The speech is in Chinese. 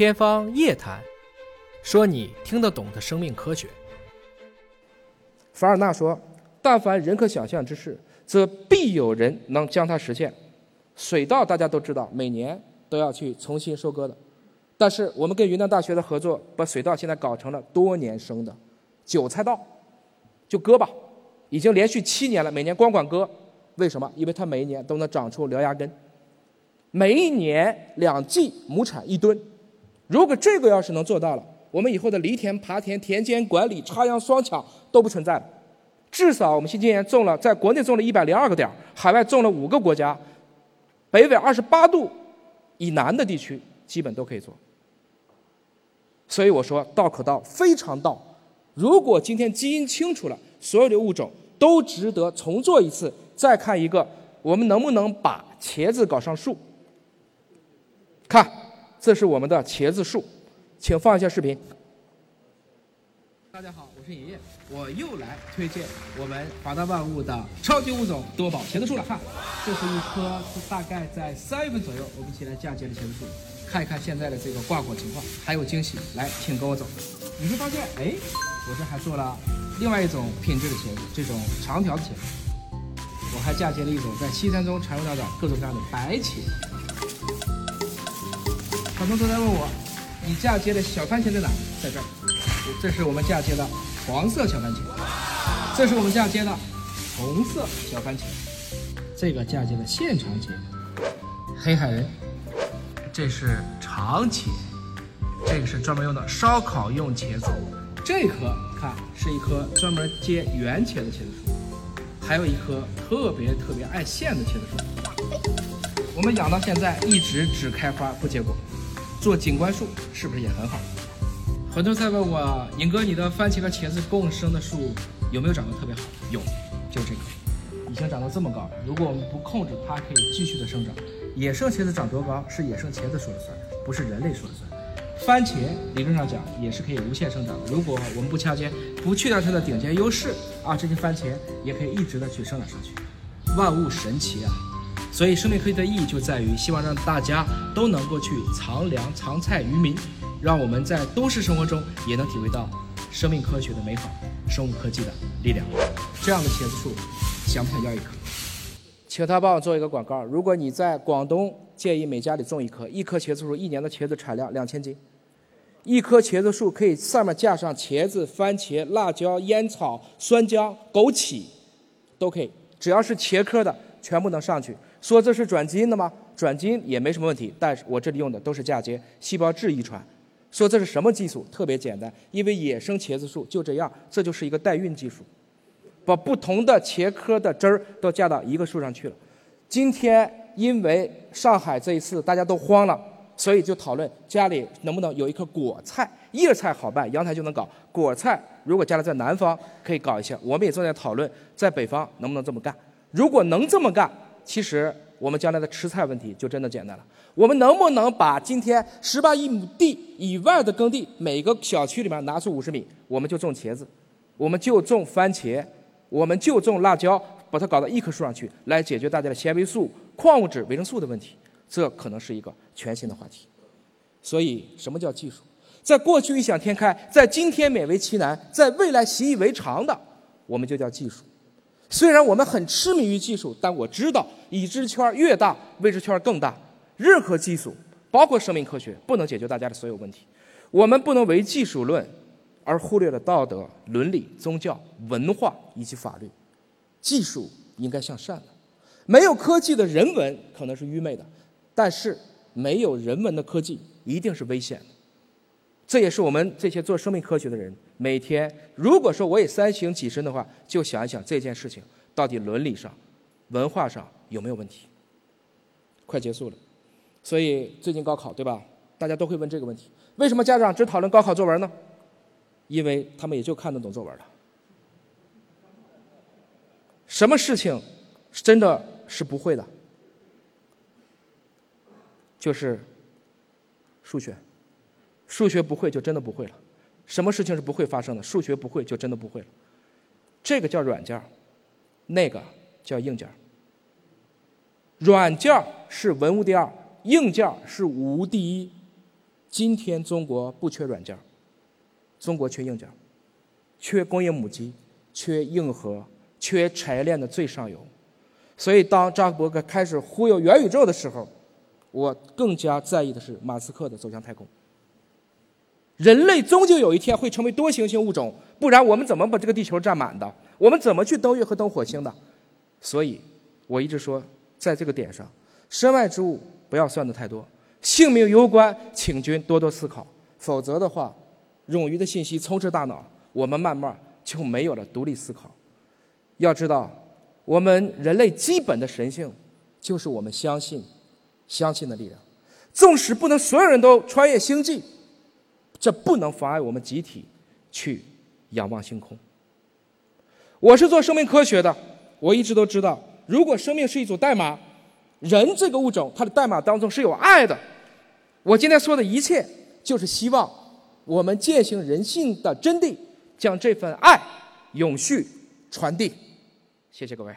天方夜谭，说你听得懂的生命科学。凡尔纳说：“但凡人可想象之事，则必有人能将它实现。”水稻大家都知道，每年都要去重新收割的。但是我们跟云南大学的合作，把水稻现在搞成了多年生的韭菜稻，就割吧，已经连续七年了，每年光管割。为什么？因为它每一年都能长出獠牙根，每一年两季亩产一吨。如果这个要是能做到了，我们以后的犁田、耙田、田间管理、插秧、双抢都不存在了。至少我们新今年种了，在国内种了一百零二个点海外种了五个国家，北纬二十八度以南的地区基本都可以做。所以我说道可道，非常道。如果今天基因清楚了，所有的物种都值得重做一次。再看一个，我们能不能把茄子搞上树？看。这是我们的茄子树，请放一下视频。大家好，我是爷爷，我又来推荐我们华大万物的超级物种多宝茄子树了。看，这是一棵大概在三月份左右我们一起来嫁接的茄子树，看一看现在的这个挂果情况，还有惊喜。来，请跟我走。你会发现，哎，我这还做了另外一种品质的茄子，这种长条的茄子。我还嫁接了一种在西餐中常用到的各种各样的白茄。很多都在问我，你嫁接的小番茄在哪？在这儿，这是我们嫁接的黄色小番茄，这是我们嫁接的红色小番茄，这个嫁接的现长茄，黑海人，这是长茄，这个是专门用的烧烤用茄子，这棵看是一棵专门接圆茄的茄子树，还有一棵特别特别爱现的茄子树，我们养到现在一直只开花不结果。做景观树是不是也很好？很多人在问我，尹哥，你的番茄和茄子共生的树有没有长得特别好？有，就这个，已经长到这么高了。如果我们不控制，它可以继续的生长。野生茄子长多高是野生茄子说了算，不是人类说了算。番茄理论上讲也是可以无限生长的，如果我们不掐尖，不去掉它的顶尖优势啊，这些番茄也可以一直的去生长上去。万物神奇啊！所以，生命科技的意义就在于希望让大家都能够去藏粮、藏菜于民，让我们在都市生活中也能体会到生命科学的美好、生物科技的力量。这样的茄子树，想不想要一棵？请他帮我做一个广告。如果你在广东，建议每家里种一棵。一棵茄子树一年的茄子产量两千斤，一棵茄子树可以上面架上茄子、番茄、辣椒、烟草、酸浆、枸杞，都可以，只要是茄科的，全部能上去。说这是转基因的吗？转基因也没什么问题，但是我这里用的都是嫁接细胞质遗传。说这是什么技术？特别简单，因为野生茄子树就这样，这就是一个代孕技术，把不同的茄科的枝儿都嫁到一个树上去了。今天因为上海这一次大家都慌了，所以就讨论家里能不能有一棵果菜，叶菜好办，阳台就能搞。果菜如果家里在南方可以搞一下，我们也正在讨论在北方能不能这么干。如果能这么干。其实我们将来的吃菜问题就真的简单了。我们能不能把今天十八亿亩地以外的耕地，每个小区里面拿出五十米，我们就种茄子，我们就种番茄，我们就种辣椒，把它搞到一棵树上去，来解决大家的纤维素、矿物质、维生素的问题。这可能是一个全新的话题。所以，什么叫技术？在过去异想天开，在今天勉为其难，在未来习以为常的，我们就叫技术。虽然我们很痴迷于技术，但我知道已知圈越大，未知圈更大。任何技术，包括生命科学，不能解决大家的所有问题。我们不能为技术论而忽略了道德、伦理、宗教、文化以及法律。技术应该向善的。没有科技的人文可能是愚昧的，但是没有人文的科技一定是危险的。这也是我们这些做生命科学的人每天，如果说我也三省己身的话，就想一想这件事情到底伦理上、文化上有没有问题。快结束了，所以最近高考对吧？大家都会问这个问题：为什么家长只讨论高考作文呢？因为他们也就看得懂作文了。什么事情真的是不会的？就是数学。数学不会就真的不会了，什么事情是不会发生的？数学不会就真的不会了。这个叫软件那个叫硬件软件是文物第二，硬件是武无第一。今天中国不缺软件，中国缺硬件，缺工业母机，缺硬核，缺产业链的最上游。所以，当扎克伯格开始忽悠元宇宙的时候，我更加在意的是马斯克的走向太空。人类终究有一天会成为多行星物种，不然我们怎么把这个地球占满的？我们怎么去登月和登火星的？所以，我一直说，在这个点上，身外之物不要算得太多，性命攸关，请君多多思考。否则的话，冗余的信息充斥大脑，我们慢慢就没有了独立思考。要知道，我们人类基本的神性，就是我们相信，相信的力量。纵使不能所有人都穿越星际。这不能妨碍我们集体去仰望星空。我是做生命科学的，我一直都知道，如果生命是一组代码，人这个物种它的代码当中是有爱的。我今天说的一切，就是希望我们践行人性的真谛，将这份爱永续传递。谢谢各位。